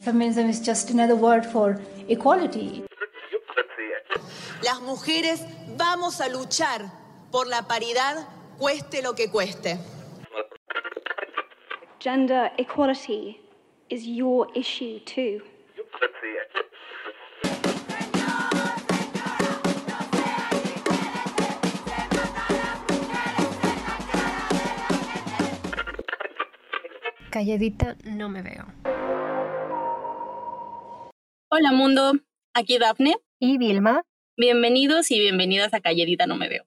Feminism is just another word for equality. Las mujeres vamos a luchar por la paridad, cueste lo que cueste. Gender equality is your issue too. Calladita no me veo. Hola mundo, aquí Dafne. ¿Y Vilma? Bienvenidos y bienvenidas a Calladita no me veo.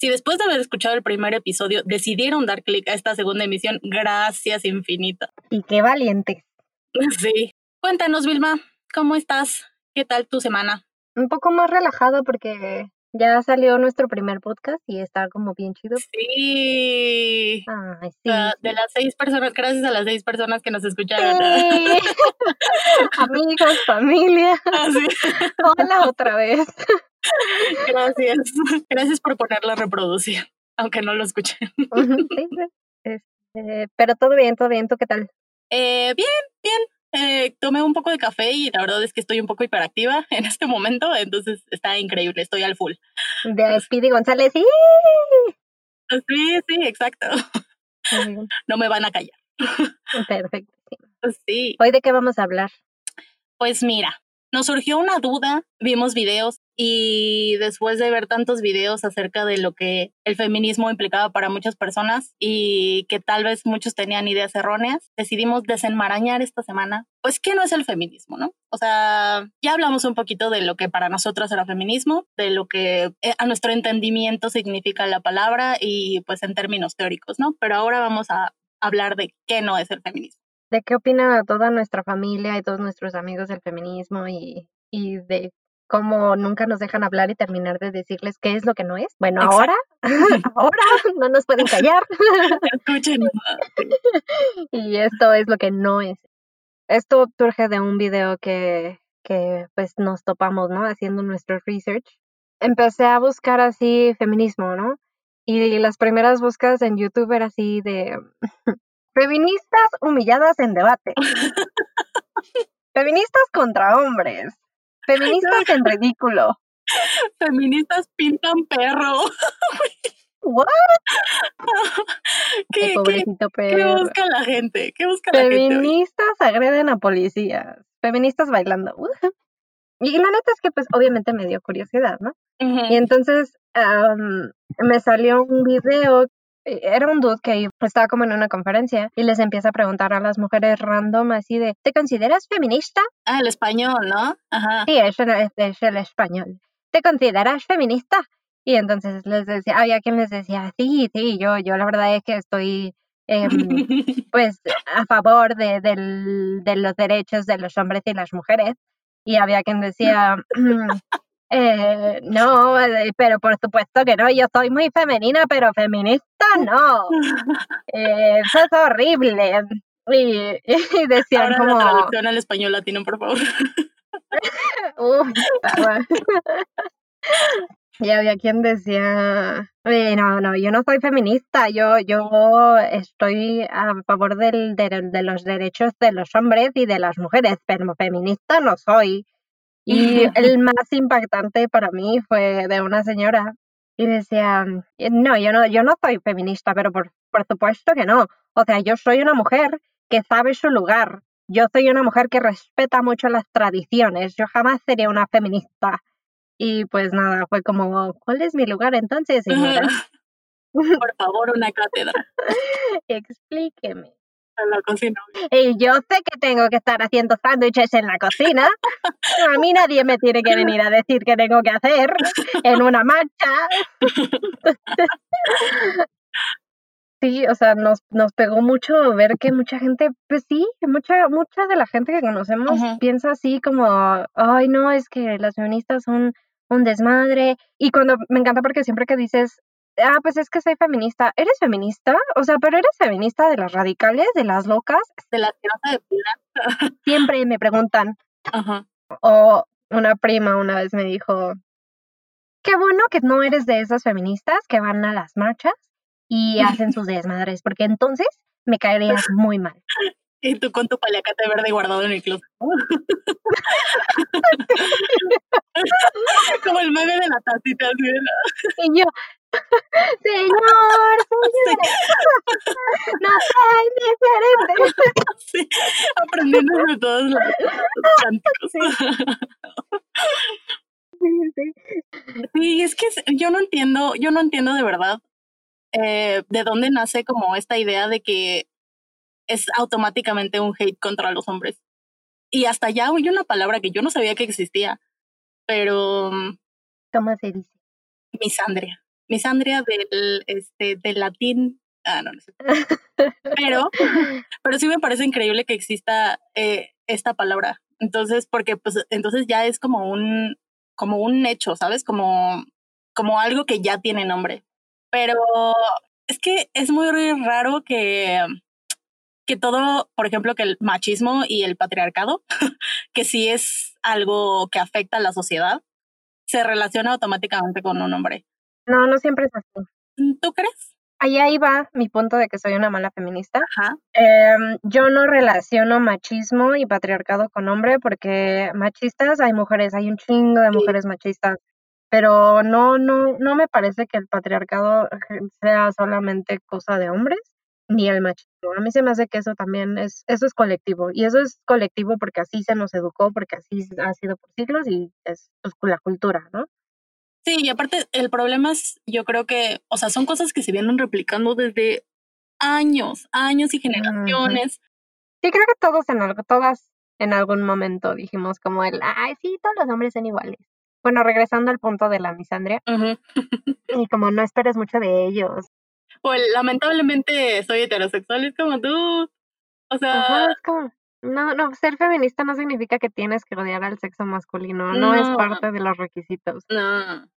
Si después de haber escuchado el primer episodio decidieron dar clic a esta segunda emisión, gracias infinita. Y qué valiente. Sí. Cuéntanos, Vilma, ¿cómo estás? ¿Qué tal tu semana? Un poco más relajado porque ya salió nuestro primer podcast y está como bien chido. Sí. Ay, sí. De las seis personas, gracias a las seis personas que nos escucharon. Sí. Amigos, familia. Ah, sí. Hola otra vez. Gracias. Gracias por ponerla a reproducir, aunque no lo escuchen. Sí. Este, pero todo bien, todo bien. ¿Tú qué tal? Eh, bien, bien. Eh, tomé un poco de café y la verdad es que estoy un poco hiperactiva en este momento, entonces está increíble, estoy al full. De Speedy González. ¡Sí! Sí, sí, exacto. No me van a callar. Perfecto. Sí, ¿Hoy de qué vamos a hablar? pues mira, nos surgió una duda, vimos videos y después de ver tantos videos acerca de lo que el feminismo implicaba para muchas personas y que tal vez muchos tenían ideas erróneas, decidimos desenmarañar esta semana, pues, ¿qué no es el feminismo, no? O sea, ya hablamos un poquito de lo que para nosotros era feminismo, de lo que eh, a nuestro entendimiento significa la palabra y pues en términos teóricos, ¿no? Pero ahora vamos a hablar de qué no es el feminismo. ¿De qué opina toda nuestra familia y todos nuestros amigos del feminismo y, y de cómo nunca nos dejan hablar y terminar de decirles qué es lo que no es? Bueno, Exacto. ahora, ahora no nos pueden callar Escuchen. y esto es lo que no es. Esto surge de un video que, que pues nos topamos, ¿no? Haciendo nuestro research. Empecé a buscar así feminismo, ¿no? Y las primeras búsquedas en YouTube era así de feministas humilladas en debate. Feministas contra hombres. Feministas en ridículo. Feministas pintan perro. What? ¿Qué, qué, busca la gente? ¿Qué busca la gente? Feministas agreden a policías. Feministas bailando. Y la neta es que pues obviamente me dio curiosidad, ¿no? Y entonces me salió un video, era un dude que estaba como en una conferencia y les empieza a preguntar a las mujeres random así de, ¿te consideras feminista? Ah, el español, ¿no? Ajá. Sí, no es, es el español. ¿Te consideras feminista? Y entonces les decía, había quien les decía, sí, sí, yo, yo la verdad es que estoy em, pues a favor de, del- de los derechos de los hombres y las mujeres. Y había quien decía, eh, no, eh, pero por supuesto que no, yo soy muy femenina, pero feminista no. Eh, eso es horrible. Y, y decían Ahora como, la traducción al español latino, por favor. Estaba- Y había quien decía, "Oye, no, no, yo no soy feminista, yo, yo estoy a favor del, de, de los derechos de los hombres y de las mujeres, pero feminista no soy. Y el más impactante para mí fue de una señora y decía, no, yo no, yo no soy feminista, pero por, por supuesto que no. O sea, yo soy una mujer que sabe su lugar. Yo soy una mujer que respeta mucho las tradiciones. Yo jamás sería una feminista. Y pues nada, fue como, ¿cuál es mi lugar entonces, señora? Por favor, una cátedra Explíqueme. En la cocina. Y yo sé que tengo que estar haciendo sándwiches en la cocina. A mí nadie me tiene que venir a decir qué tengo que hacer en una marcha. Sí, o sea, nos, nos pegó mucho ver que mucha gente, pues sí, mucha, mucha de la gente que conocemos piensa así como, ay, no, es que las feministas son un desmadre. Y cuando me encanta porque siempre que dices, ah, pues es que soy feminista, ¿eres feminista? O sea, pero eres feminista de las radicales, de las locas. De la que no se depilan. Siempre me preguntan, Ajá. o una prima una vez me dijo, qué bueno que no eres de esas feministas que van a las marchas y hacen sus desmadres, porque entonces me caerías muy mal. Y tú con tu paliacate verde guardado en el closet. Como el meme de la tacita. Y yo, señor, señor, no soy diferente. Sí, aprendiendo de todos los, los cánticos. Sí, sí. Sí, es que yo no entiendo, yo no entiendo de verdad eh, de dónde nace como esta idea de que es automáticamente un hate contra los hombres. Y hasta ya hay una palabra que yo no sabía que existía, pero mm, ¿Cómo se dice? misandria. Misandria del, este, del latín. Ah, no, no sé. Pero, pero sí me parece increíble que exista eh, esta palabra. Entonces, porque pues entonces ya es como un, como un hecho, ¿sabes? Como, como algo que ya tiene nombre. Pero es que es muy raro que, que todo, por ejemplo, que el machismo y el patriarcado, que sí es algo que afecta a la sociedad, se relaciona automáticamente con un hombre. No, no siempre es así. ¿Tú crees? Ahí, ahí va mi punto de que soy una mala feminista. Ajá. Em, yo no relaciono machismo y patriarcado con hombre porque machistas hay mujeres, hay un chingo de Sí. mujeres machistas, pero no, no, no me parece que el patriarcado sea solamente cosa de hombres ni el machismo. A mí se me hace que eso también es, eso es colectivo y eso es colectivo porque así se nos educó, porque así ha sido por siglos y es pues, la cultura, ¿no? Sí, y aparte el problema es, yo creo que, o sea, son cosas que se vienen replicando desde años, años y generaciones. Sí, creo que todos en algo, todas en algún momento dijimos como el, ay, sí, todos los hombres son iguales. Bueno, regresando al punto de la misandria, y como no esperes mucho de ellos. Pues lamentablemente soy heterosexual, es como tú. O sea, Ajá, es como, no, no, ser feminista no significa que tienes que odiar al sexo masculino, no, es parte de los requisitos. no.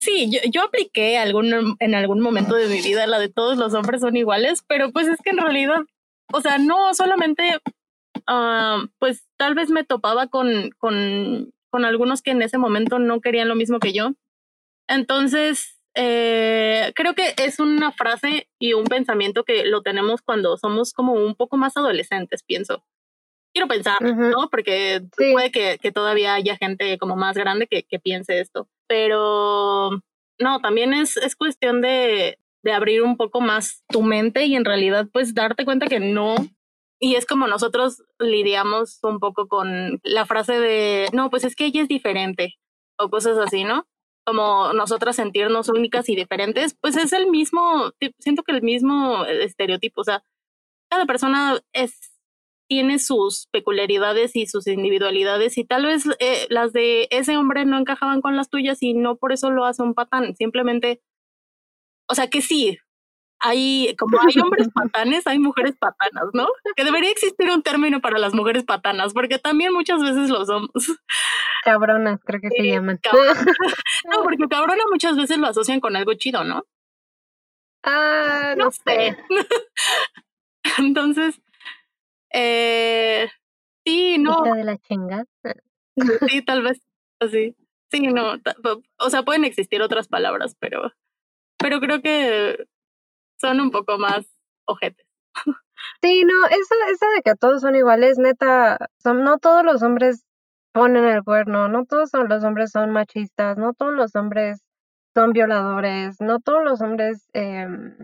Sí, yo, yo apliqué algún, en algún momento de mi vida la de todos los hombres son iguales, pero pues es que en realidad, o sea, no solamente, ah, pues tal vez me topaba con, con, con algunos que en ese momento no querían lo mismo que yo. Entonces, eh, creo que es una frase y un pensamiento que lo tenemos cuando somos como un poco más adolescentes, pienso. Quiero pensar. ¿no? Porque Sí. puede que, que todavía haya gente como más grande que, que piense esto. Pero no, también es, es cuestión de, de abrir un poco más tu mente y en realidad pues darte cuenta que no. Y es como nosotros lidiamos un poco con la frase de, no, pues es que ella es diferente o cosas así, ¿no? Como nosotras sentirnos únicas y diferentes, pues es el mismo, siento que el mismo estereotipo, o sea, cada persona es tiene sus peculiaridades y sus individualidades y tal vez eh, las de ese hombre no encajaban con las tuyas y no por eso lo hace un patán, simplemente, o sea que sí, hay, como hay hombres patanes, hay mujeres patanas, ¿no? Que debería existir un término para las mujeres patanas, porque también muchas veces lo somos. Cabronas, creo que se llaman. cabrona. No, porque cabrona muchas veces lo asocian con algo chido, ¿no? ah, no sé. Entonces, eh, sí, no, de la chinga. Sí, tal vez así. Sí, no, o sea, pueden existir otras palabras, pero, pero creo que son un poco más ojetes. Sí, no, eso, eso de que todos son iguales, neta, son, no todos los hombres ponen el cuerno, no todos son- los hombres son machistas, no todos los hombres son violadores, no todos los hombres em,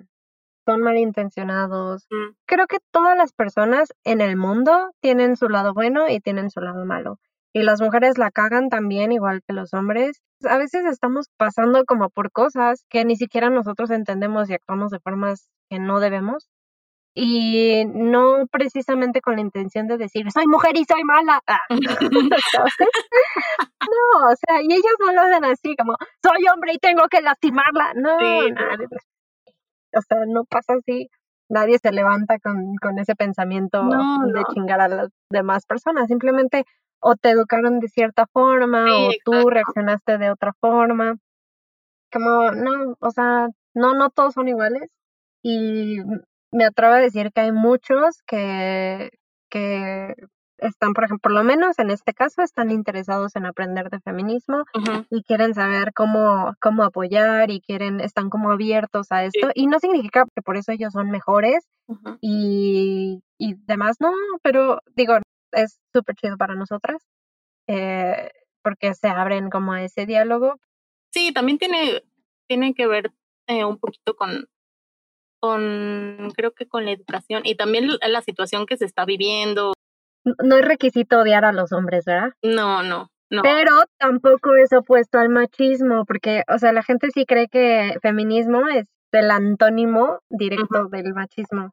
son malintencionados. Mm. Creo que todas las personas en el mundo tienen su lado bueno y tienen su lado malo. Y las mujeres la cagan también, igual que los hombres. A veces estamos pasando como por cosas que ni siquiera nosotros entendemos y actuamos de formas que no debemos. Y no precisamente con la intención de decir, soy mujer y soy mala. Ah, no, o sea, y ellos no lo hacen así como, soy hombre y tengo que lastimarla. No, Sí, no. O sea, no pasa así. Nadie se levanta con, con ese pensamiento No, de no. chingar a las demás personas. Simplemente o te educaron de cierta forma Sí, o tú exacto. reaccionaste de otra forma. Como, no, o sea, no, no todos son iguales. Y me atrevo a decir que hay muchos que, que están, por ejemplo, por lo menos en este caso, están interesados en aprender de feminismo y quieren saber cómo, cómo apoyar y quieren, están como abiertos a esto. Y no significa que por eso ellos son mejores y, y demás, no, pero digo, es súper chido para nosotras eh, porque se abren como a ese diálogo. Sí, también tiene, tiene que ver eh, un poquito con, con, creo que con la educación y también la situación que se está viviendo. No es requisito odiar a los hombres, ¿verdad? No, no, no. Pero tampoco es opuesto al machismo, porque, o sea, la gente sí cree que feminismo es el antónimo directo del machismo.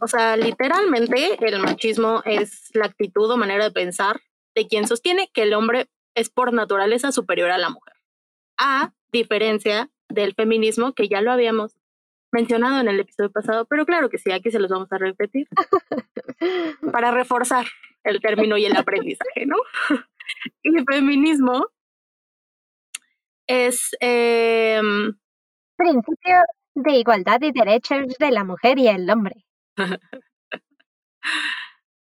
O sea, literalmente el machismo es la actitud o manera de pensar de quien sostiene que el hombre es por naturaleza superior a la mujer. A diferencia del feminismo, que ya lo habíamos mencionado en el episodio pasado, pero claro que sí, aquí se los vamos a repetir para reforzar el término y el aprendizaje, ¿no? Y el feminismo es em, Principio de igualdad y derechos de la mujer y el hombre.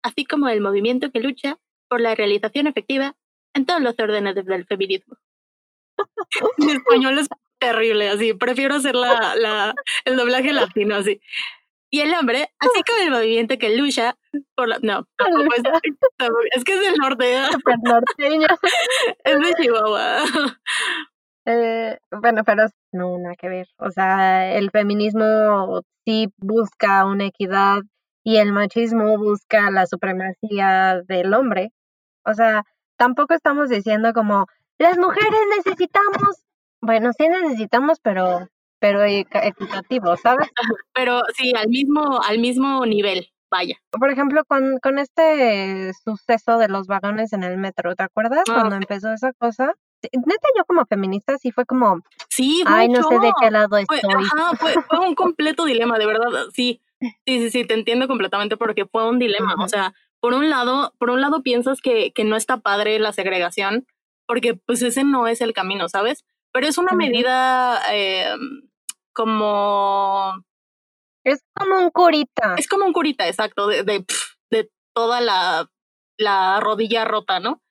así como el movimiento que lucha por la realización efectiva en todos los órdenes del feminismo. Mi español es terrible, así, prefiero hacer la, la, el doblaje latino, así. Y el hombre, así como el movimiento que lucha por la... No, es, que es del norte, ¿eh? Norteño. es de Chihuahua. Eh, bueno, pero no, nada que ver. O sea, el feminismo sí busca una equidad y el machismo busca la supremacía del hombre. O sea, tampoco estamos diciendo como las mujeres necesitamos, bueno, sí necesitamos, pero pero eca- equitativo, ¿sabes? Pero sí, al mismo, al mismo nivel, vaya. Por ejemplo, con, con este suceso de los vagones en el metro, ¿te acuerdas? Ah, Cuando empezó esa cosa. Neta, yo como feminista sí fue como, Sí, ay, no sé de qué lado Fue, estoy. ajá, fue, fue un completo dilema, de verdad. Sí, sí, sí, sí, te entiendo completamente porque fue un dilema. O sea, por un lado, por un lado piensas que, que no está padre la segregación, porque pues ese no es el camino, ¿sabes? Pero es una medida eh, como Es como un curita. es como un curita, exacto, de, de, de toda la, la rodilla rota, ¿no?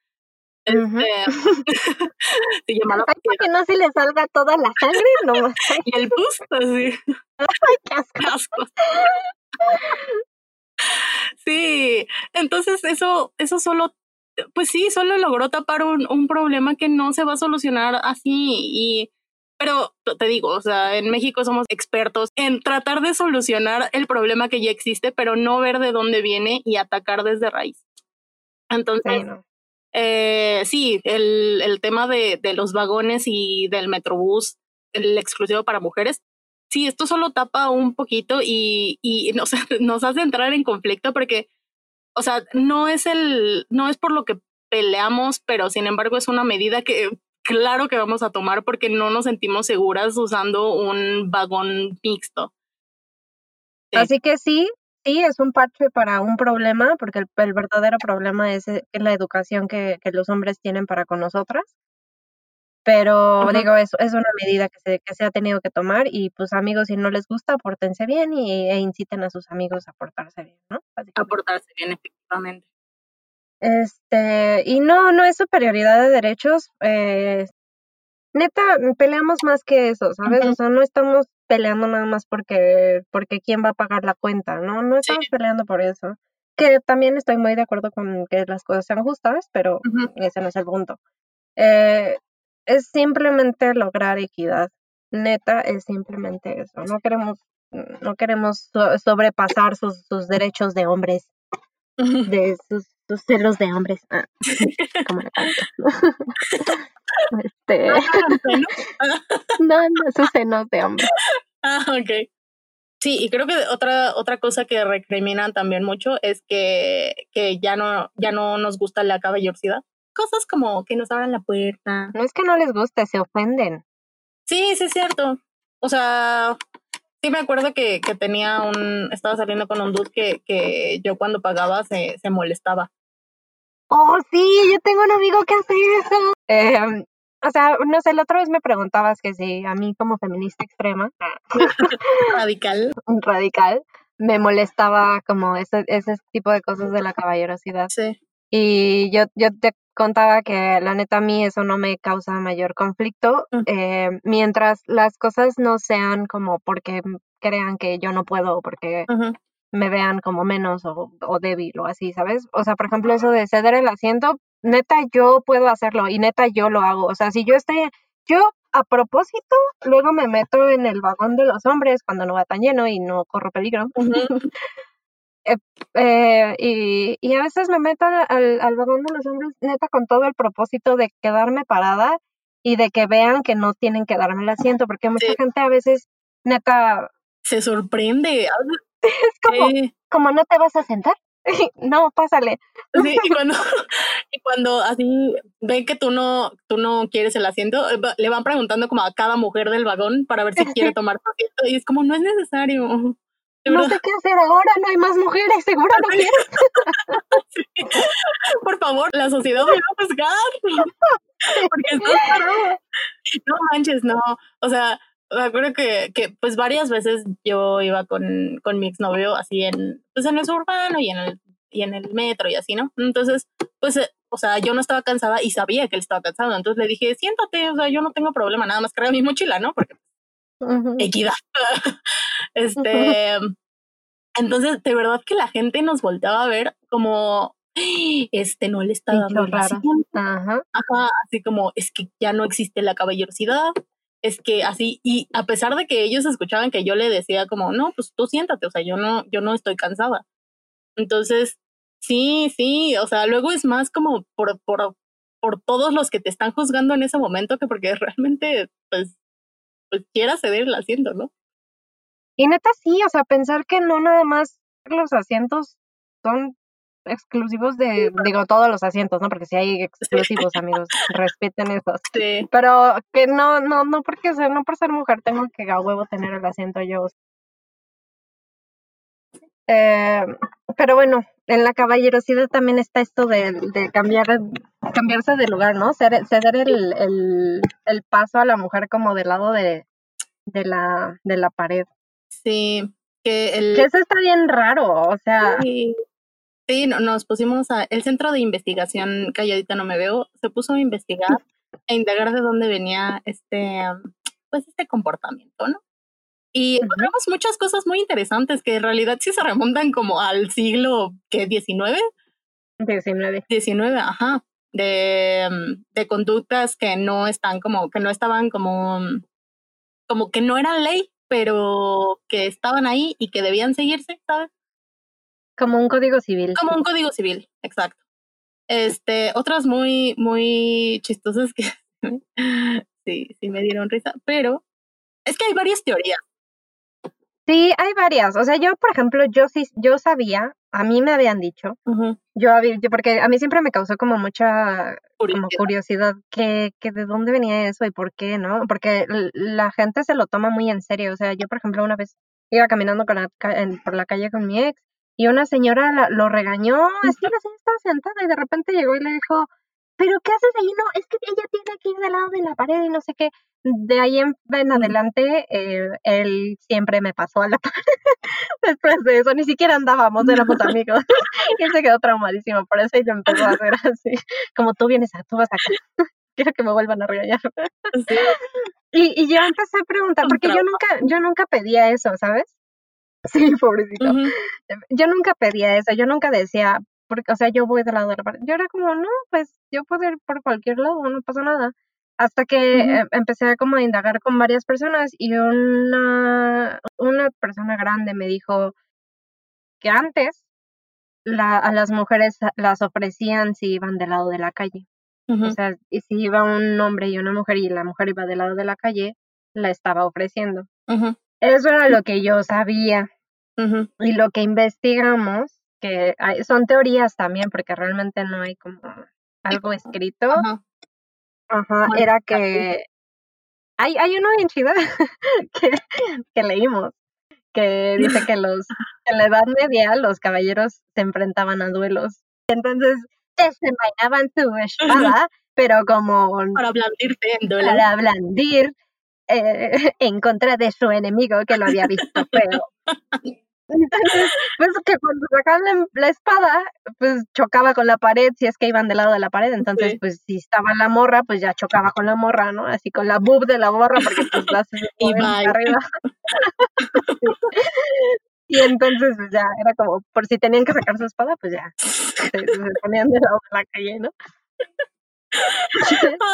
Ujú. Este, se llama la Ay, para que no se le salga toda la sangre, no. Ay, y el bus, así. qué asco. Qué asco. Sí, entonces eso, eso solo, pues sí, solo logró tapar un, un problema que no se va a solucionar así. Y, pero te digo, o sea, en México somos expertos en tratar de solucionar el problema que ya existe, pero no ver de dónde viene y atacar desde raíz. Entonces, Sí, no. eh, sí, el, el tema de, de los vagones y del metrobús, el exclusivo para mujeres, sí, esto solo tapa un poquito y, y nos, nos hace entrar en conflicto porque, o sea, no es el, no es por lo que peleamos, pero sin embargo es una medida que claro que vamos a tomar porque no nos sentimos seguras usando un vagón mixto. Sí. Así que sí, sí, es un parche para un problema, porque el, verdadero problema es, eh, la educación que, que los hombres tienen para con nosotras. Pero digo, es, es una medida que se, que se ha tenido que tomar y pues amigos, si no les gusta, pórtense bien y, e inciten a sus amigos a portarse bien, ¿no? Básicamente. Aportarse bien, efectivamente. Este, y no, no es superioridad de derechos. Eh, neta, peleamos más que eso, ¿sabes? O sea, no estamos peleando nada más porque, porque quién va a pagar la cuenta, ¿no? No Sí. estamos peleando por eso. Que también estoy muy de acuerdo con que las cosas sean justas, pero ese no es el punto. Eh, es simplemente lograr equidad. Neta, es simplemente eso. No queremos, no queremos so- sobrepasar sus, sus derechos de hombres de sus, sus celos de hombres. Ah, como este, ¿no? no, sus senos de hombre. Ah, ok. Sí, y creo que otra, otra cosa que recriminan también mucho es que, que ya no, ya no nos gusta la caballerosidad. Cosas como que nos abran la puerta. No es que no les guste, se ofenden. Sí, sí es cierto. O sea, sí me acuerdo que, que tenía un, estaba saliendo con un dude que, que yo cuando pagaba se, se molestaba. Oh, sí, yo tengo un amigo que hace eso. Eh, o sea, no sé, la otra vez me preguntabas que si a mí como feminista extrema, Radical. radical, me molestaba como ese, ese tipo de cosas de la caballerosidad. Sí. Y yo, yo te contaba que la neta a mí eso no me causa mayor conflicto, Mm. eh, mientras las cosas no sean como porque crean que yo no puedo o porque me vean como menos o, o débil o así, ¿sabes? O sea, por ejemplo, eso de ceder el asiento, neta yo puedo hacerlo y neta yo lo hago. O sea, si yo estoy, yo a propósito, luego me meto en el vagón de los hombres cuando no va tan lleno y no corro peligro. Eh, y, y a veces me meto al, al vagón de los hombres neta con todo el propósito de quedarme parada y de que vean que no tienen que darme el asiento, porque mucha Sí. gente a veces neta Se sorprende. es como, como no te vas a sentar. no, pásale. Sí, y cuando, y cuando así ven que tú no, tú no quieres el asiento, eh, le van preguntando como a cada mujer del vagón para ver si quiere tomar su asiento y es como no es necesario. No sé qué hacer ahora, no más mujeres, seguro no por favor, la sociedad me va a juzgar. Porque estás parado. No manches, no. O sea, me acuerdo que, que pues varias veces yo iba con, con mi exnovio así en, pues en el suburbano y en el, y en el metro y así, ¿no? Entonces, pues, eh, o sea, yo no estaba cansada y sabía que él estaba cansado. Entonces le dije, siéntate, o sea, yo no tengo problema, nada más carga mi mochila, ¿no? Porque Ujú. equidad. este, entonces, de verdad que la gente nos volteaba a ver como, este no le está dando raro. Ajá. Ajá, así como es que ya no existe la caballerosidad, es que así, y a pesar de que ellos escuchaban que yo le decía como, no, pues tú siéntate, o sea, yo no, yo no estoy cansada. Entonces, sí, sí, o sea, luego es más como por, por, por todos los que te están juzgando en ese momento que porque realmente, pues, pues quieras ceder el asiento, ¿no? Y neta sí, o sea, pensar que no nada más los asientos son exclusivos de, digo, todos los asientos, ¿no? Porque si hay exclusivos, amigos, respeten esos. Sí, Pero que no, no, no porque ser, no por ser mujer tengo que a huevo tener el asiento yo. Eh, pero bueno, en la caballerosidad también está esto de, de cambiar, cambiarse de lugar, ¿no? Ceder, ceder el, el, el paso a la mujer como del lado de, de la, de la pared. Sí, que el... Que eso está bien raro, o sea, Sí, sí, no- nos pusimos a, el centro de investigación Calladita no me veo, se puso a investigar e indagar de dónde venía este, pues este comportamiento, ¿no? Y encontramos muchas cosas muy interesantes que en realidad sí se remontan como al siglo que 19, 19. 19, ajá, de, de conductas que no están como, que no estaban como, como que no eran ley, pero que estaban ahí y que debían seguirse, ¿sabes? Como un código civil. Como un código civil, exacto. Este, otras muy, muy chistosas que sí, sí me dieron risa, pero es que hay varias teorías. Sí, hay varias. O sea, yo, por ejemplo, yo sí, yo sabía, a mí me habían dicho, yo, porque a mí siempre me causó como mucha como Curiosidad. curiosidad que, que de dónde venía eso y por qué, ¿no? Porque la gente se lo toma muy en serio. O sea, yo, por ejemplo, una vez iba caminando con la en- por la calle con mi ex y una señora la- lo regañó, así la señora estaba sentada y de repente llegó y le dijo, ¿pero qué haces ahí? No, es que ella tiene que del lado de la pared y no sé qué. De ahí en, en adelante, eh, él siempre me pasó a la pared. Después de eso, ni siquiera andábamos, éramos amigos. y él se quedó traumadísimo por eso y lo empezó a hacer así. Como tú vienes a, tú vas acá. Quiero que me vuelvan a regañar. Sí. Y, y yo empecé a preguntar, Un porque yo nunca, yo nunca pedía eso, ¿sabes? Sí, pobrecito. Yo nunca pedía eso, yo nunca decía, porque, o sea, yo voy del lado de la pared. Yo era como, no, pues yo puedo ir por cualquier lado, no pasa nada. Hasta que eh, empecé como a indagar con varias personas y una, una persona grande me dijo que antes la, a las mujeres las ofrecían si iban del lado de la calle. O sea, y si iba un hombre y una mujer y la mujer iba del lado de la calle, la estaba ofreciendo. Eso era lo que yo sabía. Y lo que investigamos, que hay- son teorías también, porque realmente no hay como algo escrito, Ajá. era que hay, hay uno bien chido que, que leímos, que dice que los en la Edad Media los caballeros se enfrentaban a duelos. Entonces desenvainaban su espada, pero como Para blandirte en duelo. para blandir eh, en contra de su enemigo que lo había visto feo. Entonces, pues que cuando sacaban la, espada, pues chocaba con la pared, si es que iban del lado de la pared, entonces Sí. pues si estaba la morra, pues ya chocaba con la morra, ¿no? Así con la boob de la morra, porque pues las Y arriba. Y entonces pues ya era como, por si tenían que sacar su espada, pues ya, se, se ponían del lado de la calle, ¿no?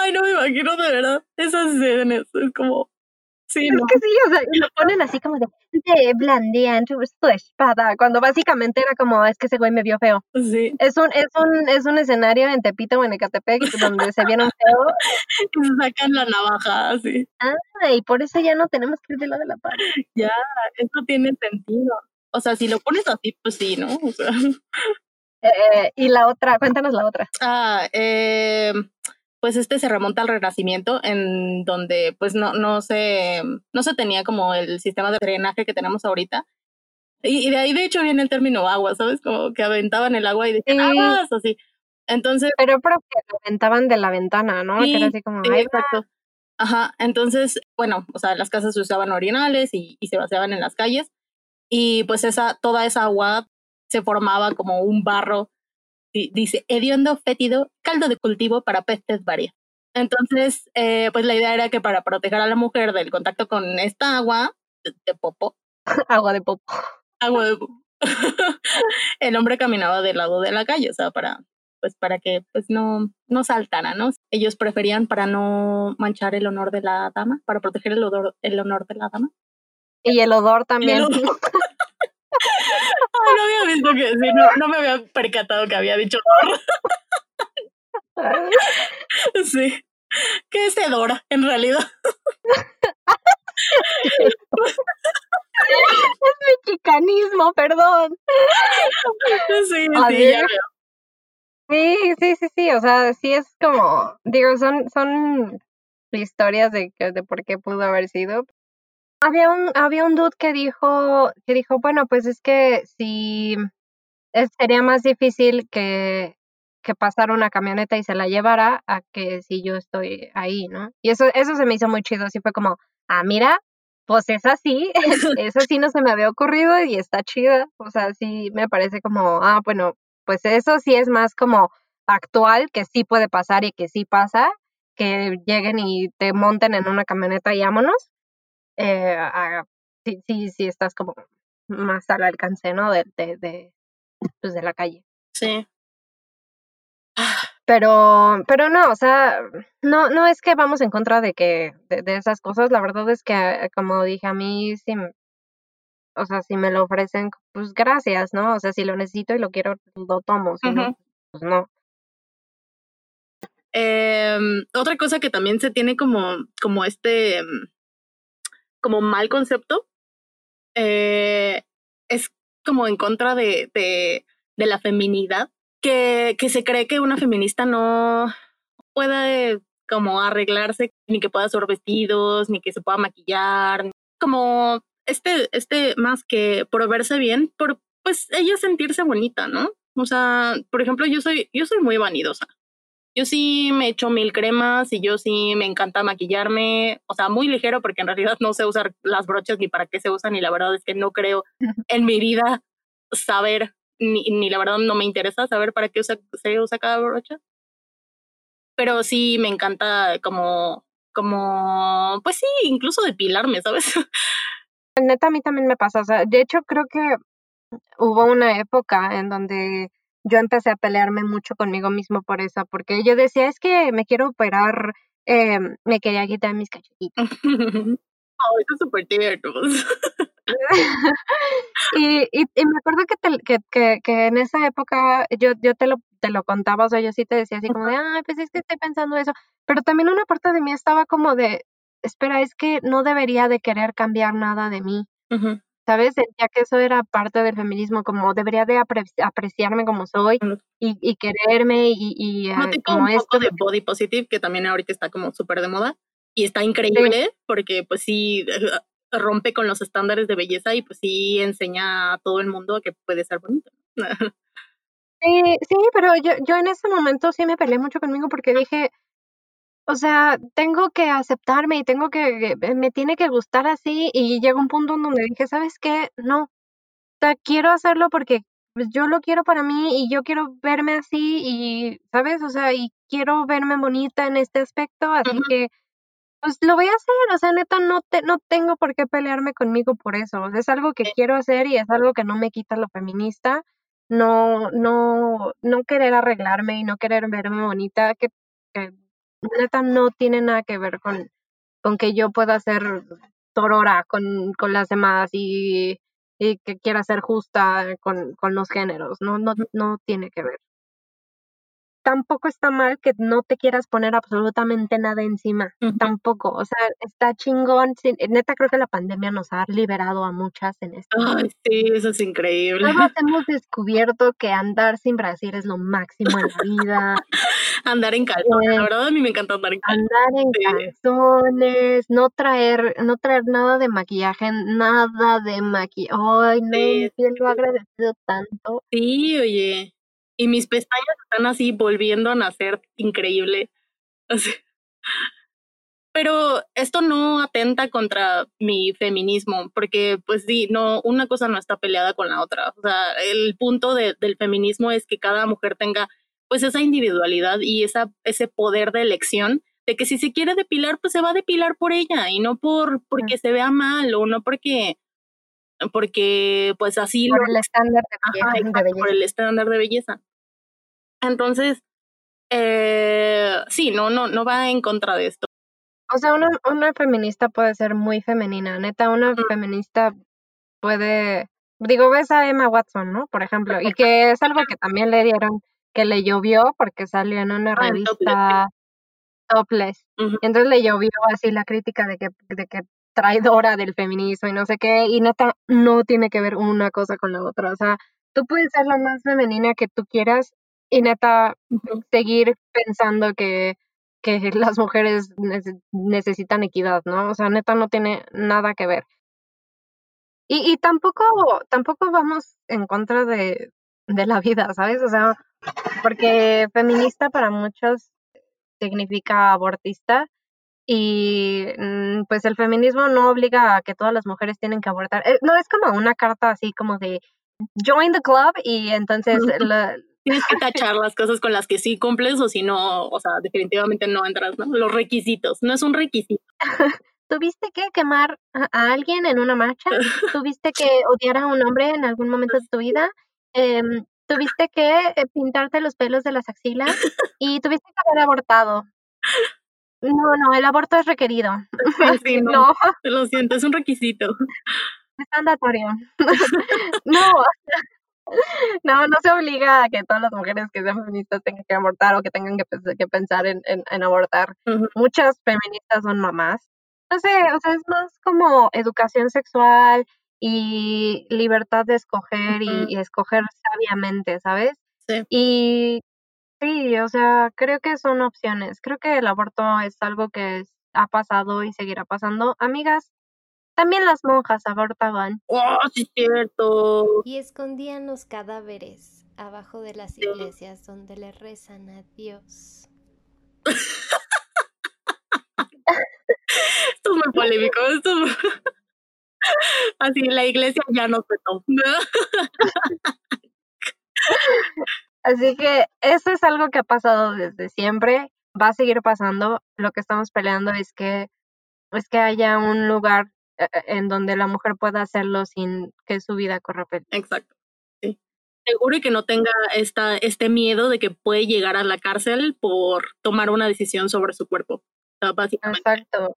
Ay, no me imagino de verdad esas escenas. Es como, sí, Es no. que sí, o sea, y lo ponen así como de, de blandían tu, espada, cuando básicamente era como, es que ese güey me vio feo. Sí. Es un, es un, es un escenario en Tepito o en Ecatepec donde se vieron feo Y sacan la navaja, así. ah, y por eso ya no tenemos que ir del lado de la pared. Ya, eso tiene sentido. O sea, si lo pones así, pues sí, ¿no? O sea. Eh, y la otra, cuéntanos la otra. Ah, eh, pues este se remonta al Renacimiento, en donde pues no, no se, no se tenía como el sistema de drenaje que tenemos ahorita. Y, y de ahí de hecho viene el término agua, ¿sabes? Como que aventaban el agua y decían Sí. aguas, así. Entonces, Pero pero que lo aventaban de la ventana, ¿no? que era Sí, así como, sí, "Ay, exacto. Ajá, entonces, bueno, o sea, las casas se usaban orinales y, y se vaciaban en las calles. Y pues esa, toda esa agua se formaba como un barro, dice, hediondo, fétido, caldo de cultivo para pestes varias. Entonces, eh, pues la idea era que para proteger a la mujer del contacto con esta agua, de, de popo, agua de popo. agua de popo, el hombre caminaba del lado de la calle, o sea, para, pues para que pues no, no saltara, ¿no? Ellos preferían para no manchar el honor de la dama, para proteger el, odor, el honor de la dama. Y el odor también. odor. No había visto que sí, no, no me había percatado que había dicho odor. Sí. ¿Qué es hedor, en realidad? es mexicanismo, perdón. Sí, sí, ver. ya veo. Sí, sí, sí, sí, o sea, sí es como, digo, son, son historias de, que- de por qué pudo haber sido. Había un, había un dude que dijo, que dijo, bueno, pues es que si sería más difícil que, que pasara una camioneta y se la llevara a que si yo estoy ahí, ¿no? Y eso, eso se me hizo muy chido, así fue como, ah, mira, pues es así, eso sí no se me había ocurrido y está chida, o sea, sí me parece como, ah, bueno, pues eso sí es más como actual, que sí puede pasar y que sí pasa, que lleguen y te monten en una camioneta y vámonos. Eh, a- sí, sí, sí estás como más al alcance, ¿no? De, de, de, pues de la calle. Sí. Pero, pero no, o sea, no, no es que vamos en contra de que, de, de esas cosas, la verdad es que, eh, como dije, a mí sí, o sea, si me lo ofrecen, pues gracias, ¿no? O sea, si lo necesito y lo quiero, lo tomo, si no, pues no. Em, otra cosa que también se tiene como, como este, em, como mal concepto, eh, es como en contra de, de, la feminidad, que, que se cree que una feminista no puede como arreglarse, ni que pueda usar vestidos, ni que se pueda maquillar, como este, este más que por verse bien, por pues ella sentirse bonita, ¿no? O sea, por ejemplo, yo soy, yo soy muy vanidosa. Yo sí me echo mil cremas y yo sí me encanta maquillarme, o sea, muy ligero porque en realidad no sé usar las brochas ni para qué se usan y la verdad es que no creo en mi vida saber, ni, ni la verdad no me interesa saber para qué usa- se usa cada brocha. Pero sí me encanta como, como, pues sí, incluso depilarme, ¿sabes? Neta, a mí también me pasa, o sea, de hecho creo que hubo una época en donde yo empecé a pelearme mucho conmigo mismo por eso, porque yo decía, es que me quiero operar, eh, me quería quitar mis cachetitos. oh, eso es súper tierno. y, y, y me acuerdo que, te- que, que, que en esa época yo, yo te, lo, te lo contaba, o sea, yo sí te decía así como de, ay, pues es que estoy pensando eso, pero también una parte de mí estaba como de, espera, es que no debería de querer cambiar nada de mí. Ujú. ¿Sabes? Sentía que eso era parte del feminismo, como debería de apre- apreciarme como soy y, y quererme y, y, No ah, tipo como un esto. poco de body positive, que también ahorita está como súper de moda. Y está increíble porque pues sí eh, rompe con los estándares de belleza y pues sí enseña a todo el mundo que puede ser bonito. Sí, sí, pero yo, yo en ese momento sí me peleé mucho conmigo porque dije, o sea, tengo que aceptarme y tengo que, que- me tiene que gustar así y llegó un punto en donde dije, ¿sabes qué? No, sea, quiero hacerlo porque pues, yo lo quiero para mí y yo quiero verme así y, ¿sabes? O sea, y quiero verme bonita en este aspecto, así que pues lo voy a hacer, o sea, neta, no, te, no tengo por qué pelearme conmigo por eso, es algo que quiero hacer y es algo que no me quita lo feminista, no, no, no querer arreglarme y no querer verme bonita, que, que neta no tiene nada que ver con, con que yo pueda ser torora con, con las demás y, y que quiera ser justa con, con los géneros, no, no, no tiene que ver tampoco está mal que no te quieras poner absolutamente nada encima, tampoco, o sea, está chingón, neta creo que la pandemia nos ha liberado a muchas en esto. Ay, sí, eso es increíble. Todos hemos descubierto que andar sin Brasil es lo máximo en la vida. Andar en calzones, la verdad a mí me encanta andar en calzones. Andar en calzones, no traer, no traer nada de maquillaje, nada de maquillaje. Ay, no, sí. lo agradecido tanto. Sí, oye. Y mis pestañas están así volviendo a nacer increíble. Pero esto no atenta contra mi feminismo, porque pues sí, no, una cosa no está peleada con la otra. O sea, el punto de, del feminismo es que cada mujer tenga pues esa individualidad y esa, ese poder de elección de que si se quiere depilar, pues se va a depilar por ella y no por porque se vea mal o no porque porque pues así por el estándar de, belleza. por el estándar de belleza. Entonces, eh, sí, no, no, no va en contra de esto. O sea, una, una feminista puede ser muy femenina, neta, una feminista puede, digo, ves a Emma Watson, ¿no? Por ejemplo, y que es algo que también le dieron, que le llovió porque salió en una ah, revista topless. Entonces le llovió así la crítica de que, de que traidora del feminismo y no sé qué, y neta, no tiene que ver una cosa con la otra. O sea, tú puedes ser la más femenina que tú quieras y neta, seguir pensando que, que las mujeres necesitan equidad, ¿no? O sea, neta no tiene nada que ver. Y, y tampoco, tampoco vamos en contra de, de la vida, ¿sabes? O sea, porque feminista para muchos significa abortista y mm, pues el feminismo no obliga a que todas las mujeres tienen que abortar. Eh, no es como una carta así como de join the club y entonces la, tienes que tachar las cosas con las que sí cumples o si no, o sea, definitivamente no entras, ¿no? Los requisitos, no es un requisito. ¿Tuviste que quemar a, alguien en una marcha? ¿Tuviste que odiar a un hombre en algún momento de tu vida? Em, ¿Tuviste que eh, pintarte los pelos de las axilas? Y tuviste que haber abortado. No, no, el aborto es requerido. Sí, no, Lo siento, es un requisito. Es mandatorio. no, no, no se obliga a que todas las mujeres que sean feministas tengan que abortar o que tengan que, que pensar en, en, abortar. Muchas feministas son mamás. No sé, o sea, es más como educación sexual y libertad de escoger y, escoger sabiamente, ¿sabes? Sí. Y sí, o sea, creo que son opciones. Creo que el aborto es algo que ha pasado y seguirá pasando. Amigas, también las monjas abortaban. ¡Oh, sí cierto! Y escondían los cadáveres abajo de las iglesias donde le rezan a Dios. esto es muy polémico. Esto Así, la iglesia ya no se Así que eso es algo que ha pasado desde siempre, va a seguir pasando. Lo que estamos peleando es que es que haya un lugar eh, eh, en donde la mujer pueda hacerlo sin que su vida corra peligro. Exacto. Sí. Seguro y que no tenga esta, este miedo de que puede llegar a la cárcel por tomar una decisión sobre su cuerpo. Exacto.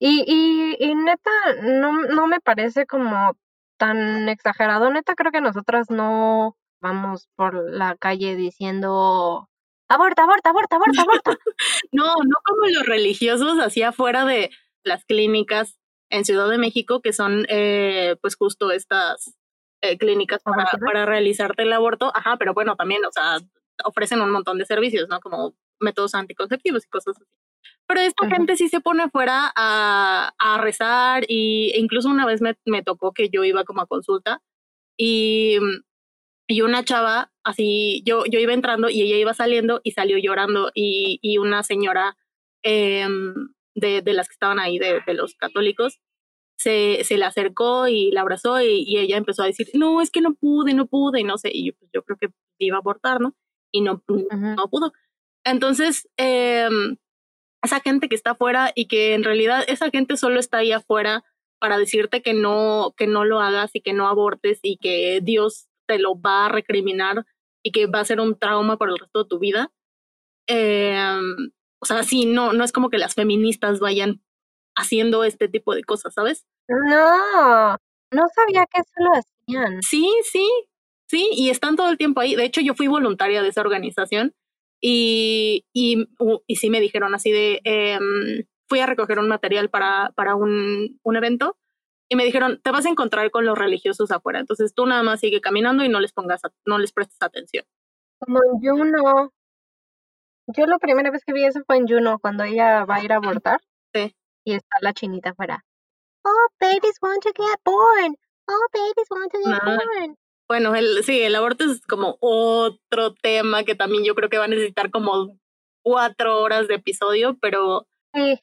Y, y, y neta, no, no me parece como tan exagerado. Neta, creo que nosotras no vamos por la calle diciendo aborta, aborta, aborta, aborta, aborta. no, no como los religiosos así afuera de las clínicas en Ciudad de México, que son eh, pues justo estas eh, clínicas para, para, realizarte el aborto. Ajá, pero bueno, también, o sea, ofrecen un montón de servicios, ¿no? Como métodos anticonceptivos y cosas así. Pero esta gente sí se pone afuera a, a rezar y, e incluso una vez me, me, tocó que yo iba como a consulta y, y una chava, así, yo, yo iba entrando y ella iba saliendo y salió llorando y, y una señora eh, de, de las que estaban ahí, de, de los católicos, se, se le acercó y la abrazó y, ella empezó a decir, no, es que no pude, no pude, y no sé, y yo, pues, yo creo que iba a abortar, ¿no? Y no, no pudo. Entonces, em, esa gente que está afuera y que en realidad esa gente solo está ahí afuera para decirte que no, que no lo hagas y que no abortes y que Dios te lo va a recriminar y que va a ser un trauma por el resto de tu vida. Em, o sea, sí, no, no es como que las feministas vayan haciendo este tipo de cosas, ¿sabes? No, no sabía que eso lo hacían. Sí, sí, sí, y están todo el tiempo ahí. De hecho, yo fui voluntaria de esa organización y, y, y sí me dijeron así de, em, fui a recoger un material para, para un, un evento y me dijeron, te vas a encontrar con los religiosos afuera, entonces tú nada más sigue caminando y no les pongas, no les prestes atención. Como en Juno. Yo la primera vez que vi eso fue en Juno, cuando ella va a ir a abortar. Sí. Y está la chinita afuera. Oh, babies want to get born. Oh, babies want to get born. Bueno, el, sí, el aborto es como otro tema que también yo creo que va a necesitar como cuatro horas de episodio, pero... Sí,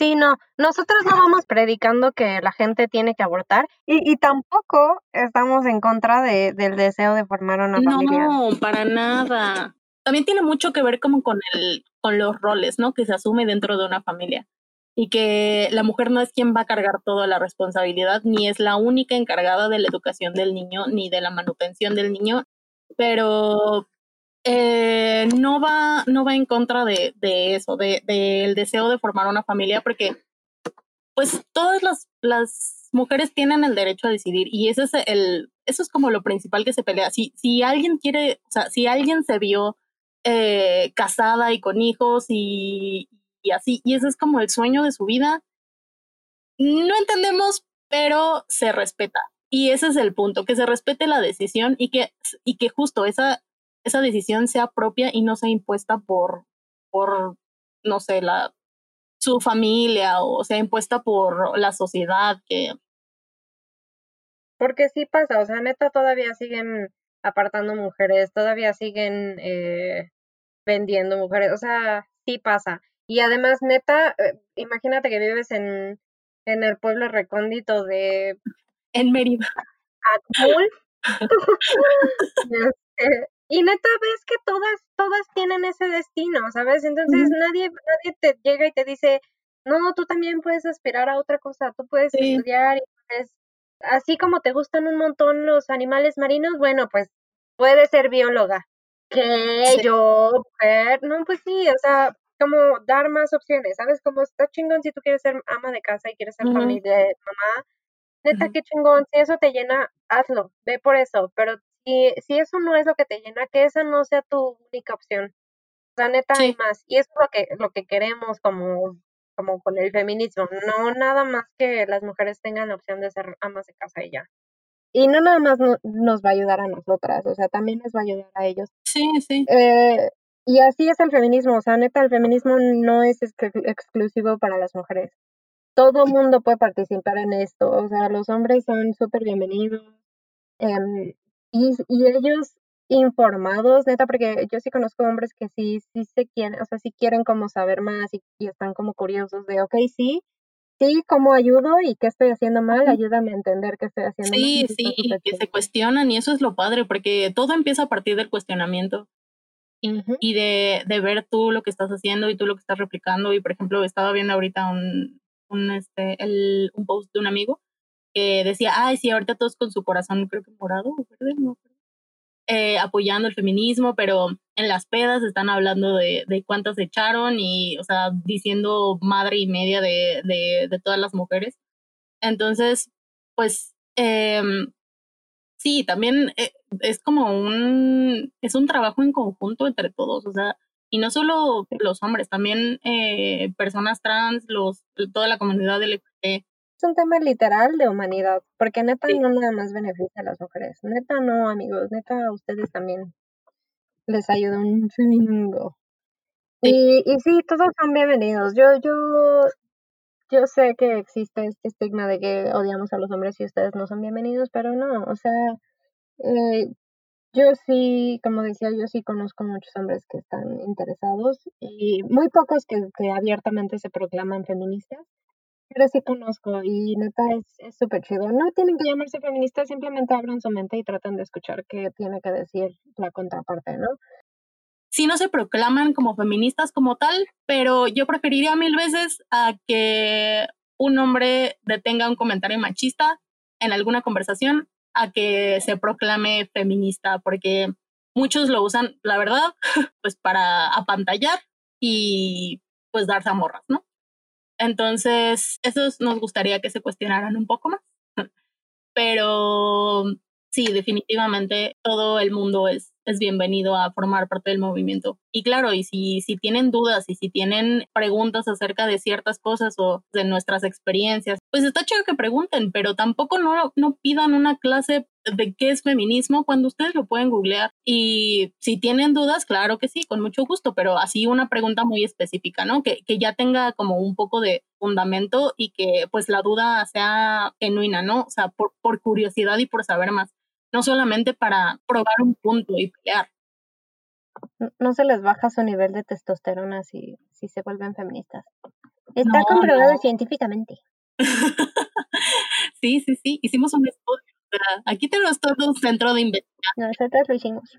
sí, no, nosotros no vamos predicando que la gente tiene que abortar y, y tampoco estamos en contra de, del deseo de formar una familia. No, para nada. También tiene mucho que ver como con, el, con los roles, ¿no? Que se asume dentro de una familia y que la mujer no es quien va a cargar toda la responsabilidad, ni es la única encargada de la educación del niño, ni de la manutención del niño, pero eh, no, va, no va en contra de, de eso, del de, deseo de formar una familia, porque pues todas las, las mujeres tienen el derecho a decidir y ese es el, eso es como lo principal que se pelea. Si, si alguien quiere, o sea, si alguien se vio eh, casada y con hijos y, y así. Y ese es como el sueño de su vida. No entendemos, pero se respeta. Y ese es el punto, que se respete la decisión y que, y que justo esa, esa decisión sea propia y no sea impuesta por, por, no sé, la, su familia o sea impuesta por la sociedad que... Porque sí pasa, o sea, neta todavía siguen apartando mujeres, todavía siguen eh, vendiendo mujeres, o sea, sí pasa. Y además, neta, eh, imagínate que vives en, en el pueblo recóndito de... En Mérida. Este, y neta ves que todas, todas tienen ese destino, ¿sabes? Entonces nadie, nadie te llega y te dice, no, tú también puedes aspirar a otra cosa, tú puedes estudiar y puedes, así como te gustan un montón los animales marinos, bueno, pues puedes ser bióloga. Que yo, mujer, no, pues sí, o sea, como dar más opciones, ¿sabes? Como está chingón si tú quieres ser ama de casa y quieres ser familia, mamá, neta, qué chingón, si eso te llena, hazlo, ve por eso, pero si, si eso no es lo que te llena, que esa no sea tu única opción. O sea, neta, hay más. Y eso es lo que, lo que queremos como, como con el feminismo, no nada más que las mujeres tengan la opción de ser amas de casa y ya. Y no nada más nos va a ayudar a nosotras, o sea, también les va a ayudar a ellos. Sí, sí. Eh, y así es el feminismo, o sea, neta, el feminismo no es exclusivo para las mujeres. Todo mundo puede participar en esto, o sea, los hombres son súper bienvenidos. Em, y, y ellos informados, neta, porque yo sí conozco hombres que sí, sí se quieren, o sea, sí quieren como saber más y, están como curiosos de, ok, sí, sí, ¿cómo ayudo y qué estoy haciendo mal? Ayúdame a entender qué estoy haciendo mal. Sí, sí, que se cuestionan y eso es lo padre, porque todo empieza a partir del cuestionamiento y de, de, ver tú lo que estás haciendo y tú lo que estás replicando. Y por ejemplo, estaba viendo ahorita un, un, este, el, un post de un amigo que decía, ay, sí, ahorita todos con su corazón, creo que morado, verde, no, eh, apoyando el feminismo, pero en las pedas están hablando de, de cuántas echaron y, o sea, diciendo madre y media de, de, de todas las mujeres. Entonces, pues, eh, sí, también eh, es como un, es un trabajo en conjunto entre todos, o sea, y no solo los hombres, también eh, personas trans, los, toda la comunidad LGBT. Es un tema literal de humanidad, porque neta no nada más beneficia a las mujeres, neta no amigos, neta a ustedes también les ayuda un chingo. Y, y sí, todos son bienvenidos. Yo, yo, yo sé que existe este estigma de que odiamos a los hombres y ustedes no son bienvenidos, pero no, o sea, eh, yo sí, como decía, yo sí conozco muchos hombres que están interesados y muy pocos que, que abiertamente se proclaman feministas, pero sí conozco y neta es súper chido. No tienen que llamarse feministas, simplemente abran su mente y traten de escuchar qué tiene que decir la contraparte, ¿no? Sí, no se proclaman como feministas como tal, pero yo preferiría mil veces a que un hombre detenga un comentario machista en alguna conversación a que se proclame feminista, porque muchos lo usan, la verdad, pues para apantallar y pues darse a morras, ¿no? Entonces, esos nos gustaría que se cuestionaran un poco más. Pero sí, definitivamente todo el mundo es es bienvenido a formar parte del movimiento. Y claro, y si, si tienen dudas y si tienen preguntas acerca de ciertas cosas o de nuestras experiencias, pues está chido que pregunten, pero tampoco no, no pidan una clase de qué es feminismo cuando ustedes lo pueden googlear. Y si tienen dudas, claro que sí, con mucho gusto, pero así una pregunta muy específica, ¿no? Que, que ya tenga como un poco de fundamento y que pues la duda sea genuina, ¿no? O sea, por, por curiosidad y por saber más no solamente para probar un punto y pelear. No se les baja su nivel de testosterona si, si se vuelven feministas. Está comprobado científicamente. sí, sí, sí. Hicimos un estudio. Aquí tenemos todo un centro de investigación. Nosotros lo hicimos.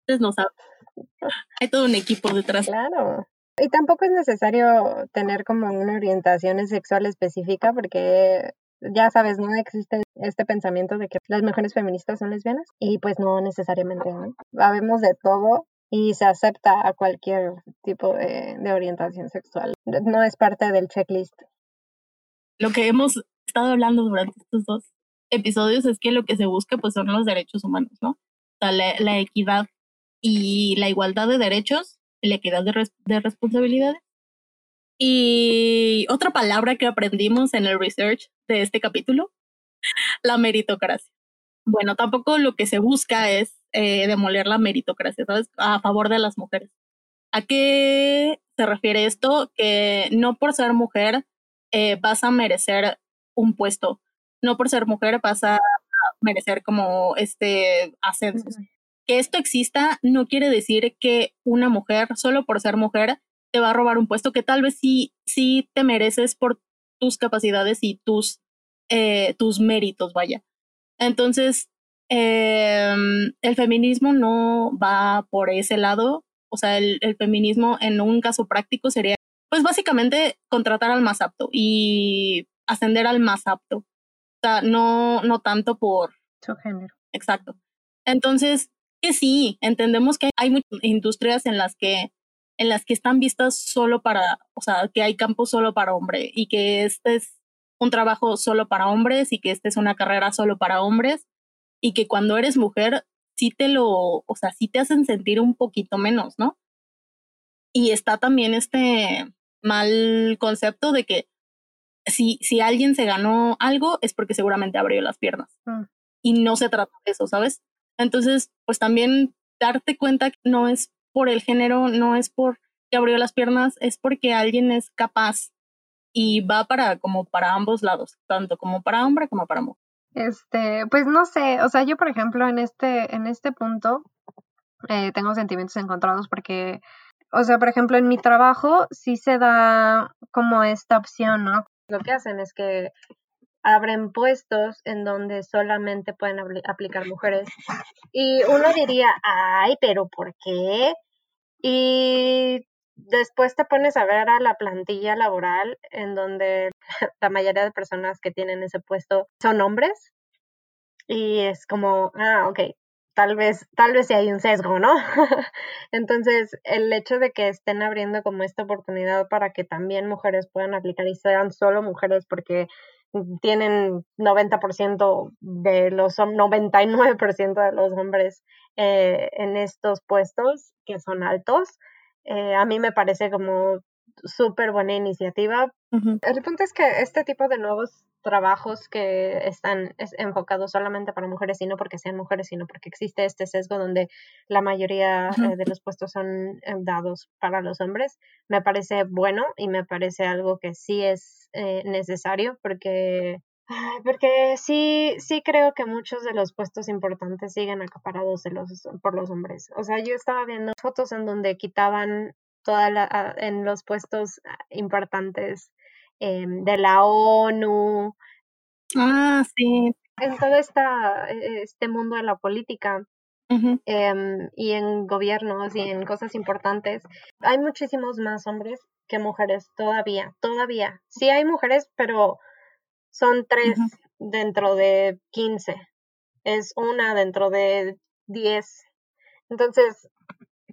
Ustedes no saben. Hay todo un equipo detrás. Claro. Y tampoco es necesario tener como una orientación sexual específica porque ya sabes, no existe este pensamiento de que las mujeres feministas son lesbianas y pues no necesariamente, ¿no? Habemos de todo y se acepta a cualquier tipo de, orientación sexual. No es parte del checklist. Lo que hemos estado hablando durante estos dos episodios es que lo que se busca pues son los derechos humanos, ¿no? O sea, la, equidad y la igualdad de derechos, la equidad de, de responsabilidades y otra palabra que aprendimos en el research de este capítulo, la meritocracia. Bueno, tampoco lo que se busca es eh, demoler la meritocracia, ¿sabes? A favor de las mujeres. ¿A qué se refiere esto? Que no por ser mujer eh, vas a merecer un puesto, no por ser mujer vas a merecer como este ascenso. Que esto exista no quiere decir que una mujer, solo por ser mujer, te va a robar un puesto que tal vez sí, sí te mereces por tus capacidades y tus, eh, tus méritos, vaya. Entonces, em, el feminismo no va por ese lado. O sea, el, el, feminismo en un caso práctico sería, pues básicamente, contratar al más apto y ascender al más apto. O sea, no, no tanto por... Su género. Exacto. Entonces, que sí, entendemos que hay muchas industrias en las que en las que están vistas solo para, o sea, que hay campos solo para hombre y que este es un trabajo solo para hombres y que esta es una carrera solo para hombres y que cuando eres mujer sí te lo, o sea, sí te hacen sentir un poquito menos, ¿no? Y está también este mal concepto de que si, si alguien se ganó algo es porque seguramente abrió las piernas. Mm. Y no se trata de eso, ¿sabes? Entonces, pues también darte cuenta que no es por el género, no es por que abrió las piernas, es porque alguien es capaz y va para como para ambos lados, tanto como para hombre como para mujer. Este, pues no sé, o sea, yo por ejemplo en este, en este punto eh, tengo sentimientos encontrados porque, o sea, por ejemplo en mi trabajo sí se da como esta opción, ¿no? Lo que hacen es que abren puestos en donde solamente pueden aplicar mujeres. Y uno diría, ay, pero ¿por qué? Y después te pones a ver a la plantilla laboral en donde la mayoría de personas que tienen ese puesto son hombres. Y es como, ah, ok, tal vez, tal vez sí hay un sesgo, ¿no? Entonces, el hecho de que estén abriendo como esta oportunidad para que también mujeres puedan aplicar y sean solo mujeres, porque tienen 90% de los 99% de los hombres eh, en estos puestos que son altos. Eh, a mí me parece como súper buena iniciativa. El punto es que este tipo de nuevos trabajos que están enfocados solamente para mujeres y no porque sean mujeres, sino porque existe este sesgo donde la mayoría eh, de los puestos son dados para los hombres, me parece bueno y me parece algo que sí es eh, necesario porque porque sí, sí creo que muchos de los puestos importantes siguen acaparados de los, por los hombres. O sea, yo estaba viendo fotos en donde quitaban toda la, en los puestos importantes em, de la ONU, Ah, sí. en todo esta, e- este mundo de la política em, y en gobiernos y en cosas importantes, hay muchísimos más hombres que mujeres todavía, todavía. Sí hay mujeres, pero son tres dentro de 15. Es una dentro de 10. Entonces,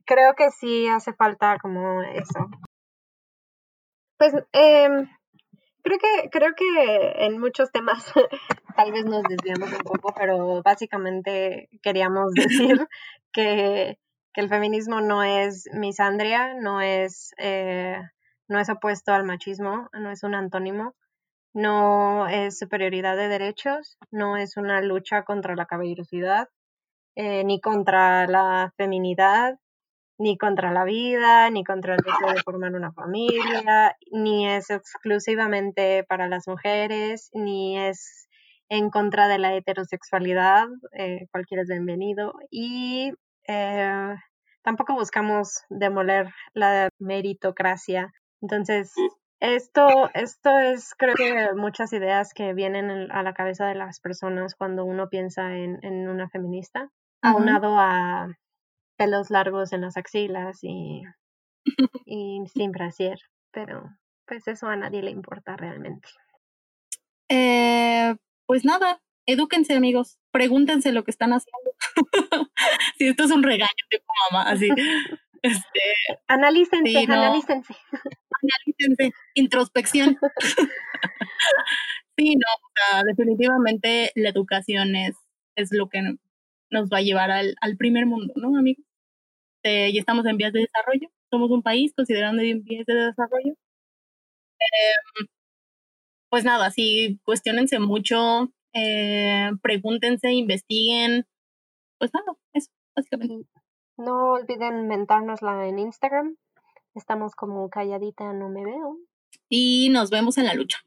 creo que sí hace falta como eso. Pues em, creo que creo que en muchos temas tal vez nos desviamos un poco, pero básicamente queríamos decir que, que el feminismo no es misandria, no es eh, no es opuesto al machismo, no es un antónimo, no es superioridad de derechos, no es una lucha contra la caballerosidad, eh, ni contra la feminidad, ni contra la vida, ni contra el deseo de formar una familia, ni es exclusivamente para las mujeres, ni es en contra de la heterosexualidad, eh, cualquiera es bienvenido, y eh, tampoco buscamos demoler la meritocracia. Entonces, esto, esto es, creo que muchas ideas que vienen en- a la cabeza de las personas cuando uno piensa en, en una feminista, aunado a pelos largos en las axilas y, y sin brasier, pero pues eso a nadie le importa realmente. Eh, pues nada, edúquense, amigos. Pregúntense lo que están haciendo. si esto es un regaño de mamá, así. Este, Analícense, Sí, no. analícense. analícense, introspección. sí, no, o sea, definitivamente la educación es, es lo que nos va a llevar al, al primer mundo, ¿no, amigos? Eh, y estamos en vías de desarrollo. Somos un país considerando en vías de desarrollo. Eh, pues nada, sí, cuestionense mucho, eh, pregúntense, investiguen. Pues nada, eso, básicamente. No olviden mentárnosla en Instagram. Estamos como calladita, no me veo. Y nos vemos en la lucha.